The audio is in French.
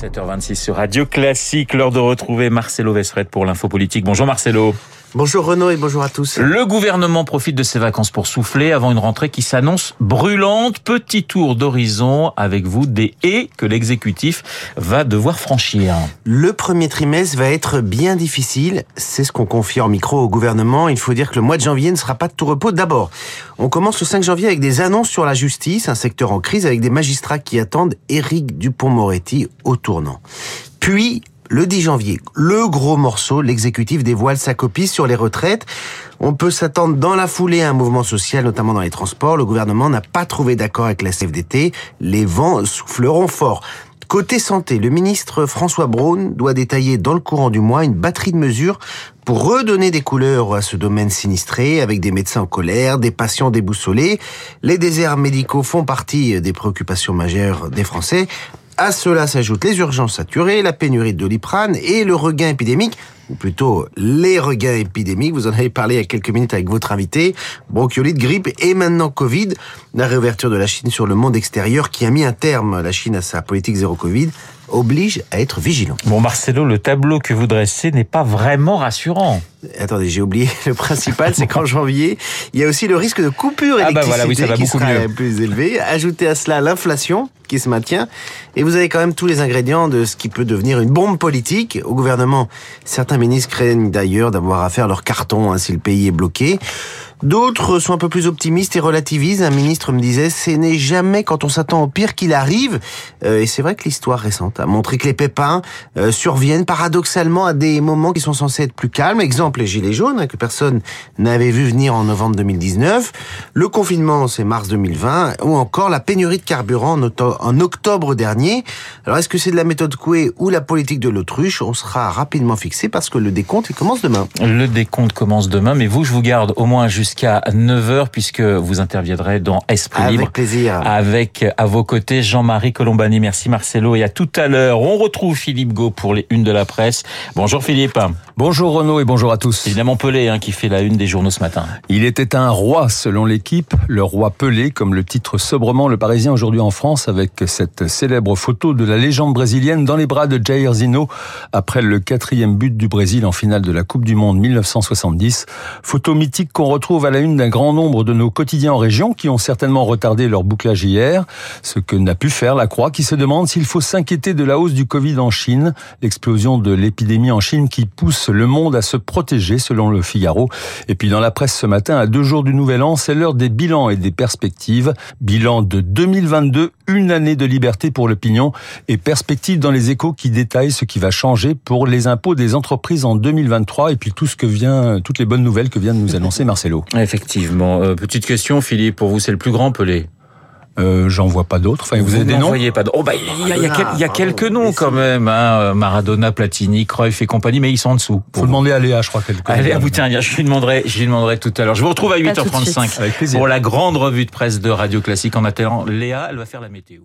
7h26 sur Radio Classique, l'heure de retrouver Marcelo Vesfred pour l'info politique. Bonjour Marcelo. Bonjour Renaud et bonjour à tous. Le gouvernement profite de ses vacances pour souffler avant une rentrée qui s'annonce brûlante. Petit tour d'horizon avec vous des haies que l'exécutif va devoir franchir. Le premier trimestre va être bien difficile. C'est ce qu'on confie en micro au gouvernement. Il faut dire que le mois de janvier ne sera pas de tout repos. D'abord, on commence le 5 janvier avec des annonces sur la justice, un secteur en crise avec des magistrats qui attendent Éric Dupont-Moretti au tournant. Puis, le 10 janvier, le gros morceau, l'exécutif dévoile sa copie sur les retraites. On peut s'attendre dans la foulée à un mouvement social, notamment dans les transports. Le gouvernement n'a pas trouvé d'accord avec la CFDT. Les vents souffleront fort. Côté santé, le ministre François Braun doit détailler dans le courant du mois une batterie de mesures pour redonner des couleurs à ce domaine sinistré, avec des médecins en colère, des patients déboussolés. Les déserts médicaux font partie des préoccupations majeures des Français. À cela s'ajoutent les urgences saturées, la pénurie de doliprane et le regain épidémique, ou plutôt les regains épidémiques. Vous en avez parlé il y a quelques minutes avec votre invité. Bronchiolite, grippe et maintenant Covid. La réouverture de la Chine sur le monde extérieur qui a mis un terme, la Chine, à sa politique zéro Covid oblige à être vigilant. Bon Marcelo, le tableau que vous dressez n'est pas vraiment rassurant. Attendez, j'ai oublié le principal, c'est qu'en janvier, il y a aussi le risque de coupure électrique ah bah voilà, oui, ça va qui beaucoup sera mieux. plus élevé. Ajoutez à cela l'inflation qui se maintient et vous avez quand même tous les ingrédients de ce qui peut devenir une bombe politique. Au gouvernement, certains ministres craignent d'ailleurs d'avoir à faire leur carton hein, si le pays est bloqué. D'autres sont un peu plus optimistes et relativisent. Un ministre me disait, ce n'est jamais quand on s'attend au pire qu'il arrive. Euh, et c'est vrai que l'histoire récente a montré que les pépins euh, surviennent paradoxalement à des moments qui sont censés être plus calmes. Exemple, les gilets jaunes, hein, que personne n'avait vu venir en novembre 2019. Le confinement, c'est mars 2020. Ou encore la pénurie de carburant en, octobre dernier. Alors, est-ce que c'est de la méthode Coué ou la politique de l'autruche? On sera rapidement fixé parce que le décompte, il commence demain. Le décompte commence demain, mais vous, je vous garde au moins jusqu'à 9h puisque vous interviendrez dans Esprit Libre. Avec plaisir. Avec à vos côtés Jean-Marie Colombani. Merci Marcelo et à tout à l'heure. On retrouve Philippe Gau pour les unes de la presse. Bonjour Philippe. Bonjour Renaud et bonjour à tous. Évidemment Pelé hein, qui fait la une des journaux ce matin. Il était un roi selon l'équipe, le roi Pelé, comme le titre sobrement le Parisien aujourd'hui en France, avec cette célèbre photo de la légende brésilienne dans les bras de Jair Zino après le quatrième but du Brésil en finale de la Coupe du Monde 1970. Photo mythique qu'on retrouve à la une d'un grand nombre de nos quotidiens en région qui ont certainement retardé leur bouclage hier, ce que n'a pu faire la Croix qui se demande s'il faut s'inquiéter de la hausse du Covid en Chine, l'explosion de l'épidémie en Chine qui pousse le monde à se protéger selon le Figaro. Et puis dans la presse ce matin, à deux jours du Nouvel An, c'est l'heure des bilans et des perspectives. Bilan de 2022, une année de liberté pour l'opinion et perspectives dans les échos qui détaillent ce qui va changer pour les impôts des entreprises en 2023 et puis tout ce que vient, toutes les bonnes nouvelles que vient de nous annoncer Marcelo. Effectivement. Euh, petite question Philippe, pour vous c'est le plus grand Pelé? Euh, J'en vois pas d'autres. Enfin, vous, avez des noms voyez pas. Oh bah il y a, il y a quel- il y a Pardon, quelques noms quand même. Hein. Maradona, Platini, Cruyff et compagnie, mais ils sont en dessous. Faut demander à Léa, je crois qu'elle connaît. Allez, à vous tiens, je lui demanderai, je lui demanderai tout à l'heure. Je vous retrouve à À tout de 8h35 suite. Avec plaisir. pour la grande revue de presse de Radio Classique. En attendant, Léa, elle va faire la météo.